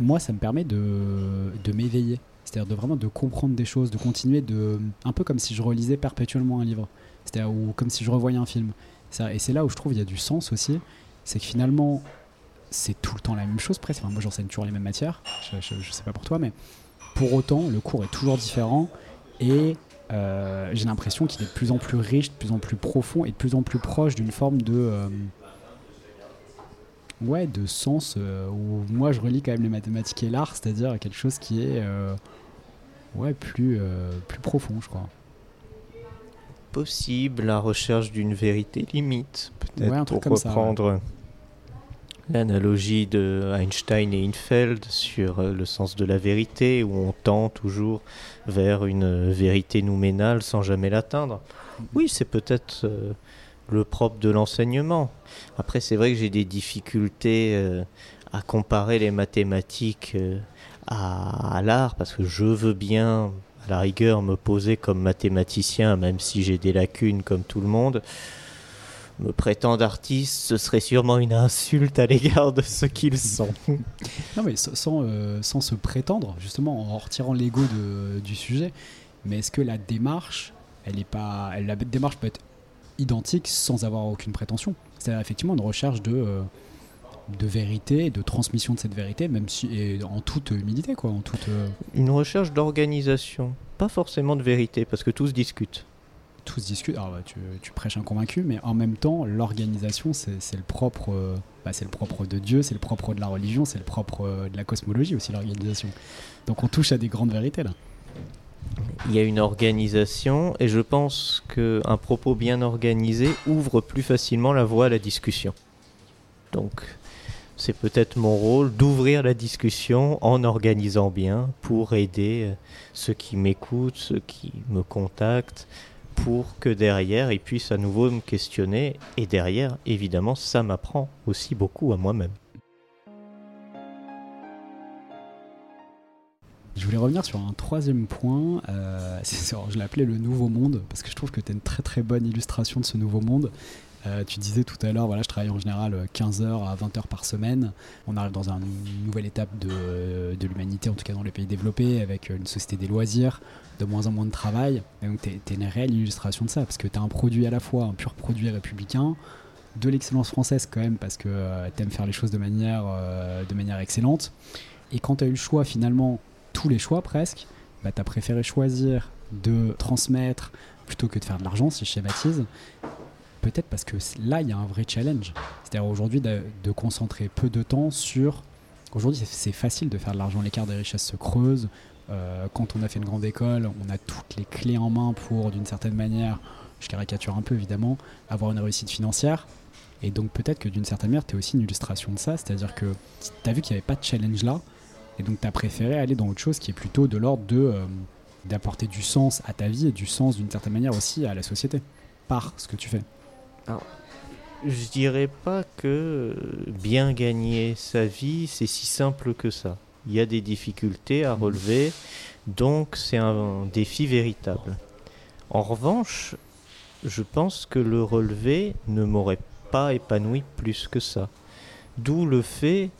Moi, ça me permet de, de m'éveiller, c'est-à-dire de vraiment de comprendre des choses, de continuer de, un peu comme si je relisais perpétuellement un livre, c'est-à-dire ou comme si je revoyais un film. Et c'est là où je trouve il y a du sens aussi, c'est que finalement c'est tout le temps la même chose presque. Moi j'enseigne toujours les mêmes matières, je, je, je sais pas pour toi, mais pour autant le cours est toujours différent et euh, j'ai l'impression qu'il est de plus en plus riche, de plus en plus profond et de plus en plus proche d'une forme de euh, ouais de sens euh, où moi je relis quand même les mathématiques et l'art, c'est-à-dire quelque chose qui est ouais plus plus profond, je crois. Possible, la recherche d'une vérité limite, peut-être Ouais, pour ça, reprendre l'analogie de Einstein et Infeld sur euh, le sens de la vérité, où on tend toujours vers une euh, vérité nouménale sans jamais l'atteindre. Oui, c'est peut-être euh, le propre de l'enseignement. Après, c'est vrai que j'ai des difficultés à comparer les mathématiques à l'art, parce que je veux bien, à la rigueur, me poser comme mathématicien, même si j'ai des lacunes comme tout le monde. Me prétendre artiste, ce serait sûrement une insulte à l'égard de ce qu'ils sont. Non, mais sans, euh, sans se prétendre, justement, en retirant l'ego du sujet. Mais est-ce que la démarche, elle est pas, la démarche peut être identique sans avoir aucune prétention? C'est-à-dire effectivement une recherche de, euh, de vérité, de transmission de cette vérité, même si et en toute humilité, quoi, en toute. euh, Une recherche d'organisation, pas forcément de vérité, parce que tout se discute. Tout se discute. Alors, bah, tu, prêches un convaincu, mais en même temps, l'organisation, c'est c'est le propre, euh, bah, c'est le propre de Dieu, c'est le propre de la religion, c'est le propre euh, de la cosmologie aussi, l'organisation. Donc on touche à des grandes vérités là. Il y a une organisation et je pense qu'un propos bien organisé ouvre plus facilement la voie à la discussion. Donc c'est peut-être mon rôle d'ouvrir la discussion en organisant bien pour aider euh, ceux qui m'écoutent, ceux qui me contactent, pour que derrière ils puissent à nouveau me questionner et derrière évidemment ça m'apprend aussi beaucoup à moi-même. Je voulais revenir sur un troisième point. euh, je l'ai appelé le nouveau monde parce que je trouve que tu as une très très bonne illustration de ce nouveau monde. Euh, tu disais tout à l'heure, voilà, je travaille en général euh, 15 heures à 20 heures par semaine. On arrive dans un- une nouvelle étape de, de l'humanité, en tout cas dans les pays développés, avec euh, une société des loisirs, de moins en moins de travail. Et donc, tu es, une réelle illustration de ça parce que tu as un produit à la fois, un pur produit républicain, de l'excellence française quand même, parce que tu aimes faire les choses de manière, euh, de manière excellente. Et quand tu as eu le choix finalement tous les choix presque, bah, tu as préféré choisir de transmettre plutôt que de faire de l'argent, si je schématise. Peut-être parce que là, il y a un vrai challenge. C'est-à-dire aujourd'hui de, de concentrer peu de temps sur... Aujourd'hui, c'est facile de faire de l'argent, l'écart des richesses se creuse. Euh, quand on a fait une grande école, on a toutes les clés en main pour, d'une certaine manière, je caricature un peu évidemment, avoir une réussite financière. Et donc peut-être que d'une certaine manière, tu es aussi une illustration de ça. C'est-à-dire que tu as vu qu'il n'y avait pas de challenge là. Et donc, tu as préféré aller dans autre chose qui est plutôt de l'ordre de euh, d'apporter du sens à ta vie et du sens d'une certaine manière aussi à la société par ce que tu fais. Je dirais pas que euh, bien gagner sa vie, c'est si simple que ça. Il y a des difficultés à relever, donc c'est un défi véritable. En revanche, je pense que le relever ne m'aurait pas épanoui plus que ça. D'où le fait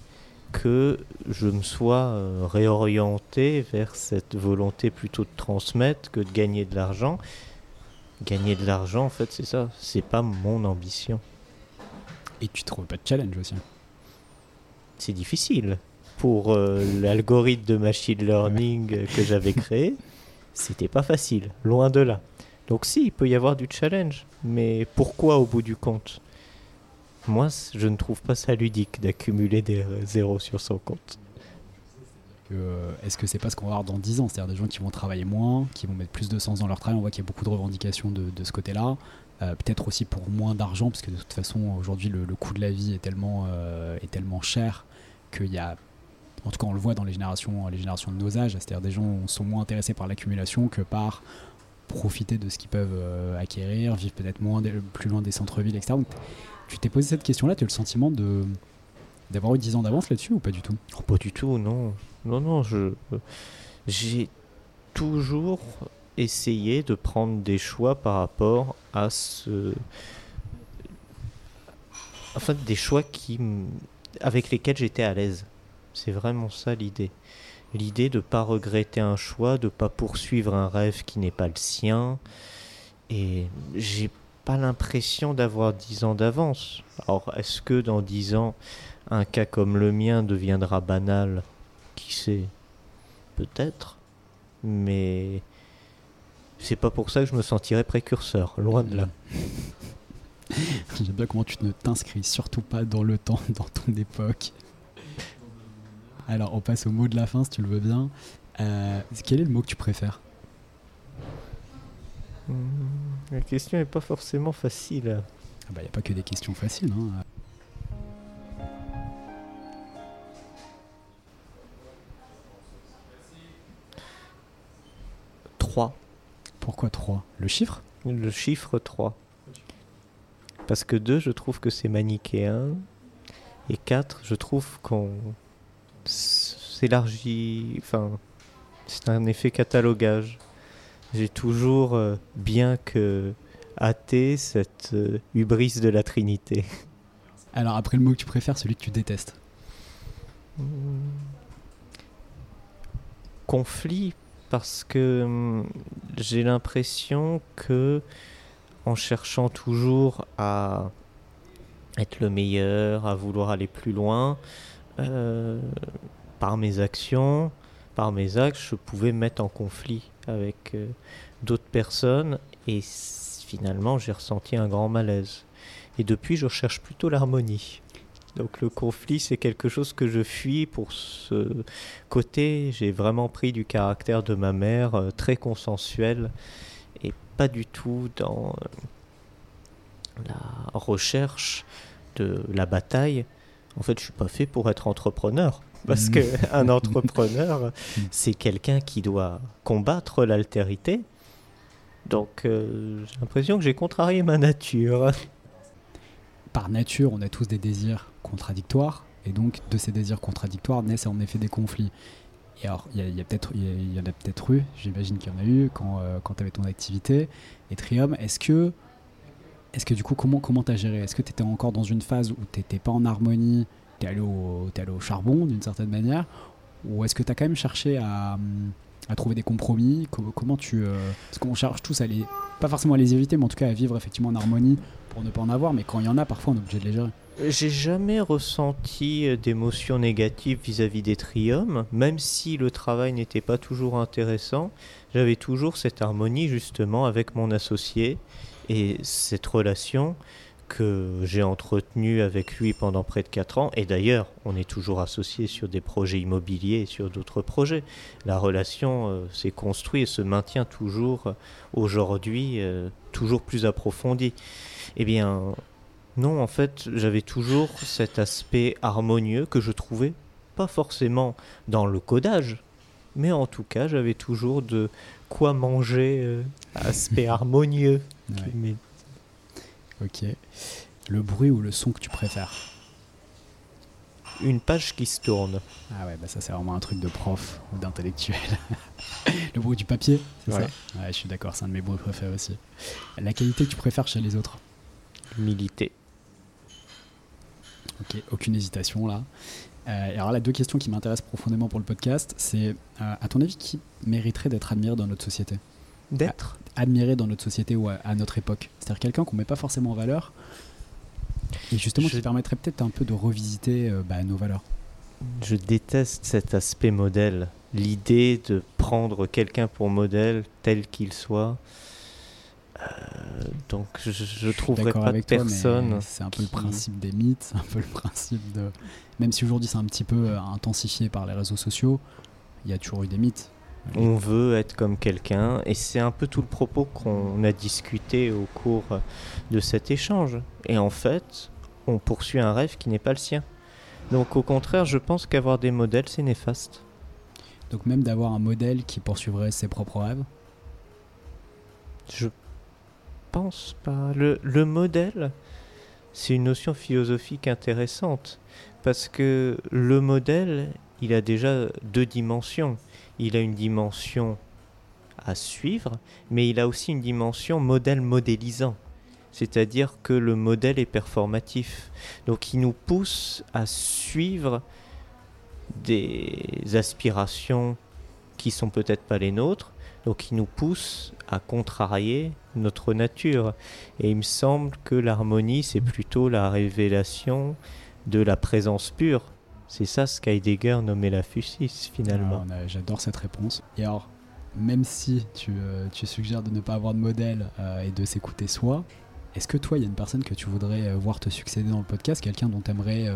que je me sois euh, réorienté vers cette volonté plutôt de transmettre que de gagner de l'argent. Gagner de l'argent, en fait, c'est ça. C'est pas mon ambition. Et tu trouves pas de challenge aussi. c'est difficile. Pour euh, l'algorithme de machine learning que j'avais créé, c'était pas facile, loin de là. Donc si, il peut y avoir du challenge, mais pourquoi au bout du compte? Moi, je ne trouve pas ça ludique d'accumuler des euh, zéros sur son compte. Euh, Est-ce que c'est pas ce qu'on va avoir dans 10 ans? C'est-à-dire des gens qui vont travailler moins, qui vont mettre plus de sens dans leur travail. On voit qu'il y a beaucoup de revendications de, de ce côté-là. Euh, Peut-être aussi pour moins d'argent, parce que de toute façon, aujourd'hui, le, le coût de la vie est tellement, euh, est tellement cher qu'il y a. En tout cas, on le voit dans les générations, les générations de nos âges, c'est-à-dire des gens sont moins intéressés par l'accumulation que par profiter de ce qu'ils peuvent euh, acquérir, vivre peut-être moins, plus loin des centres-villes, etc. Tu t'es posé cette question-là, tu as le sentiment de d'avoir eu 10 ans d'avance là-dessus ou pas du tout? Oh, Pas du tout, non. Non, non, je j'ai toujours essayé de prendre des choix par rapport à ce. Enfin, des choix qui, avec lesquels j'étais à l'aise. C'est vraiment ça l'idée. L'idée de ne pas regretter un choix, de ne pas poursuivre un rêve qui n'est pas le sien. Et j'ai pas l'impression d'avoir 10 ans d'avance. Alors, est-ce que dans 10 ans, un cas comme le mien deviendra banal? Qui sait? Peut-être. Mais c'est pas pour ça que je me sentirais précurseur, loin de là. J'aime bien comment tu ne t'inscris surtout pas dans le temps, dans ton époque. Alors, on passe au mot de la fin si tu le veux bien. Euh, quel est le mot que tu préfères? Hmm, La question n'est pas forcément facile. Il n'y a pas que des questions faciles. hein. 3. Pourquoi 3 Le chiffre? Le chiffre 3. Parce que 2, je trouve que c'est manichéen. Et 4, je trouve qu'on s'élargit. Enfin, c'est un effet catalogage. J'ai toujours, euh, bien que athée, cette euh, hubris de la Trinité. Alors, après le mot que tu préfères, celui que tu détestes. conflit parce que hum, j'ai l'impression que en cherchant toujours à être le meilleur, à vouloir aller plus loin, euh, par mes actions, par mes actes, je pouvais me mettre en conflit avec euh, d'autres personnes et finalement j'ai ressenti un grand malaise. Et depuis, je recherche plutôt l'harmonie. Donc le conflit, c'est quelque chose que je fuis pour ce côté. J'ai vraiment pris du caractère de ma mère, euh, très consensuel, et pas du tout dans euh, la recherche de la bataille. En fait, je suis pas fait pour être entrepreneur. Parce Mm. que un entrepreneur, c'est quelqu'un qui doit combattre l'altérité. Donc, euh, j'ai l'impression que j'ai contrarié ma nature. Par nature, on a tous des désirs contradictoires. Et donc, de ces désirs contradictoires naissent en effet des conflits. Et alors, il y, a- peut-être- il y en a peut-être eu, j'imagine qu'il y en a eu quand, euh, quand tu avais ton activité. Et Trium, est-ce que, est-ce que du coup, comment comment t'as géré? Est-ce que tu étais encore dans une phase où tu n'étais pas en harmonie Tu es allé au, t'es allé au charbon d'une certaine manière? Ou est-ce que tu as quand même cherché à, à trouver des compromis? Co- Comment tu. euh, Parce qu'on cherche tous à les. Pas forcément à les éviter, mais en tout cas à vivre effectivement en harmonie pour ne pas en avoir. Mais quand il y en a, parfois on est obligé de les gérer. J'ai jamais ressenti euh, d'émotions négatives vis-à-vis des triums, même si le travail n'était pas toujours intéressant. J'avais toujours cette harmonie justement avec mon associé et cette relation que j'ai entretenue avec lui pendant près de 4 ans. Et d'ailleurs, on est toujours associés sur des projets immobiliers et sur d'autres projets. La relation euh, s'est construite et se maintient toujours euh, aujourd'hui, euh, toujours plus approfondie. Eh bien, non, en fait, j'avais toujours cet aspect harmonieux que je trouvais pas forcément dans le codage, mais en tout cas, j'avais toujours de quoi manger euh, aspect harmonieux. Ouais. Mais Ok. Le bruit ou le son que tu préfères une page qui se tourne. Ah ouais, bah ça c'est vraiment un truc de prof ou d'intellectuel. le bruit du papier, c'est Ouais. ça Ouais, je suis d'accord, c'est un de mes bruits préférés aussi. La qualité que tu préfères chez les autres Milité. Ok, aucune hésitation là. Euh, et alors là, deux questions qui m'intéressent profondément pour le podcast, c'est euh, à ton avis qui mériterait d'être admiré dans notre société? D'être? Admiré dans notre société ou à, à notre époque C'est-à-dire quelqu'un qu'on met pas forcément en valeur et justement Je- qui permettrait peut-être un peu de revisiter euh, bah, nos valeurs. Je déteste cet aspect modèle. L'idée de prendre quelqu'un pour modèle tel qu'il soit. Euh, donc je, je trouverai pas de toi, personne. C'est un peu le principe des mythes, c'est un peu le principe de. Même si aujourd'hui c'est un petit peu euh, intensifié par les réseaux sociaux, il y a toujours eu des mythes. On veut être comme quelqu'un et c'est un peu tout le propos qu'on a discuté au cours de cet échange. Et en fait, on poursuit un rêve qui n'est pas le sien. Donc au contraire, je pense qu'avoir des modèles, c'est néfaste. Donc même d'avoir un modèle qui poursuivrait ses propres rêves? Je pense pas. Le, le modèle, c'est une notion philosophique intéressante parce que le modèle, il a déjà deux dimensions. Il a une dimension à suivre, mais il a aussi une dimension modèle modélisant. C'est-à-dire que le modèle est performatif. Donc il nous pousse à suivre des aspirations qui sont peut-être pas les nôtres, donc il nous pousse à contrarier notre nature. Et il me semble que l'harmonie, c'est plutôt la révélation de la présence pure. C'est ça ce qu'Heidegger nommait la fusis finalement. Ah, j'adore cette réponse. Et alors, même si tu, euh, tu, suggères de ne pas avoir de modèle euh, et de s'écouter soi, est-ce que toi, il y a une personne que tu voudrais euh, voir te succéder dans le podcast, quelqu'un dont tu aimerais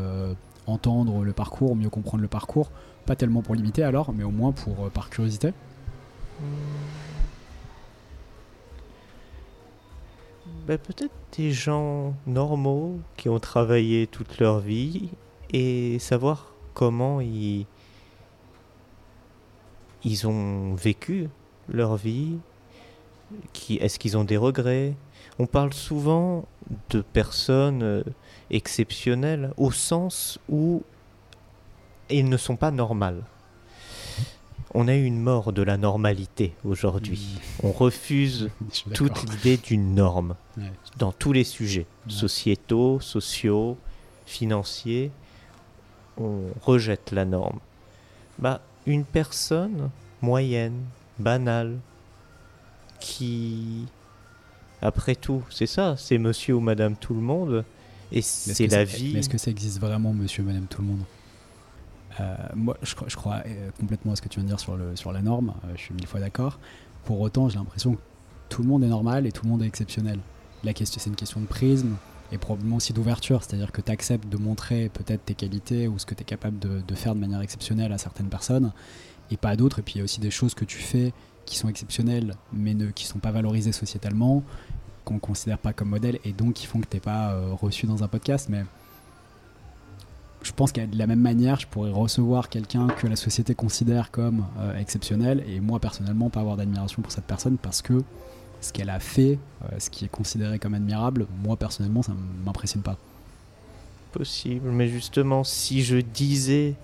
entendre le parcours, mieux comprendre le parcours Pas tellement pour l'imiter alors, mais au moins pour, par curiosité? Ben, Peut-être des gens normaux qui ont travaillé toute leur vie et savoir comment ils, ils ont vécu leur vie, qui, est-ce qu'ils ont des regrets? On parle souvent de personnes euh, exceptionnelles au sens où ils ne sont pas normales. On a une mort de la normalité aujourd'hui. Mmh. On refuse toute l'idée d'une norme dans tous les sujets, sociétaux, sociaux, financiers. On rejette la norme. Bah, une personne moyenne, banale, qui, après tout, c'est ça, c'est monsieur ou madame tout le monde, et c'est la vie. est-ce que ça existe vraiment, monsieur ou madame tout le monde? Euh, Moi, je, je crois euh, complètement à ce que tu viens de dire sur, le, sur la norme, euh, je suis mille fois d'accord. Pour autant, j'ai l'impression que tout le monde est normal et tout le monde est exceptionnel. La question, c'est une question de prisme, et probablement aussi d'ouverture, c'est-à-dire que tu acceptes de montrer peut-être tes qualités ou ce que tu es capable de, faire de manière exceptionnelle à certaines personnes et pas à d'autres. Et puis il y a aussi des choses que tu fais qui sont exceptionnelles mais ne, qui sont pas valorisées sociétalement, qu'on considère pas comme modèle et donc qui font que tu n'es pas euh, reçu dans un podcast. Mais je pense qu'à de la même manière, je pourrais recevoir quelqu'un que la société considère comme euh, exceptionnel et moi personnellement pas avoir d'admiration pour cette personne parce que ce qu'elle a fait, euh, ce qui est considéré comme admirable, moi personnellement, ça ne m'impressionne pas. Possible, mais justement, si je disais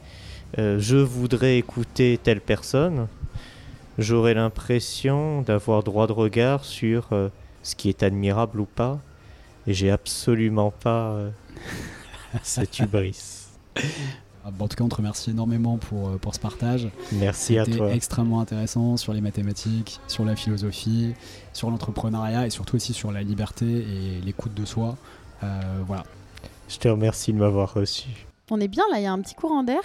euh, je voudrais écouter telle personne, j'aurais l'impression d'avoir droit de regard sur euh, ce qui est admirable ou pas, et j'ai absolument pas cette hubris. Ah, en tout cas, on te remercie énormément pour, euh, pour ce partage. Merci à toi. C'était extrêmement intéressant sur les mathématiques, sur la philosophie, sur l'entrepreneuriat et surtout aussi sur la liberté et l'écoute de soi. Euh, voilà. Je te remercie de m'avoir reçu. On est bien là, il y a un petit courant d'air.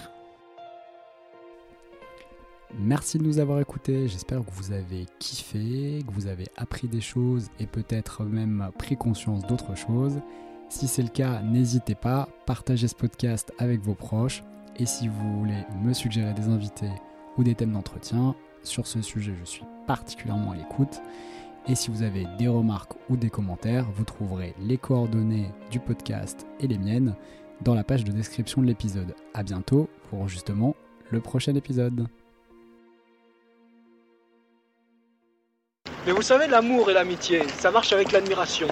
Merci de nous avoir écoutés. J'espère que vous avez kiffé, que vous avez appris des choses et peut-être même pris conscience d'autres choses. Si c'est le cas, n'hésitez pas, partagez ce podcast avec vos proches. Et si vous voulez me suggérer des invités ou des thèmes d'entretien, sur ce sujet, je suis particulièrement à l'écoute. Et si vous avez des remarques ou des commentaires, vous trouverez les coordonnées du podcast et les miennes dans la page de description de l'épisode. A bientôt pour justement le prochain épisode. Mais vous savez, l'amour et l'amitié, ça marche avec l'admiration.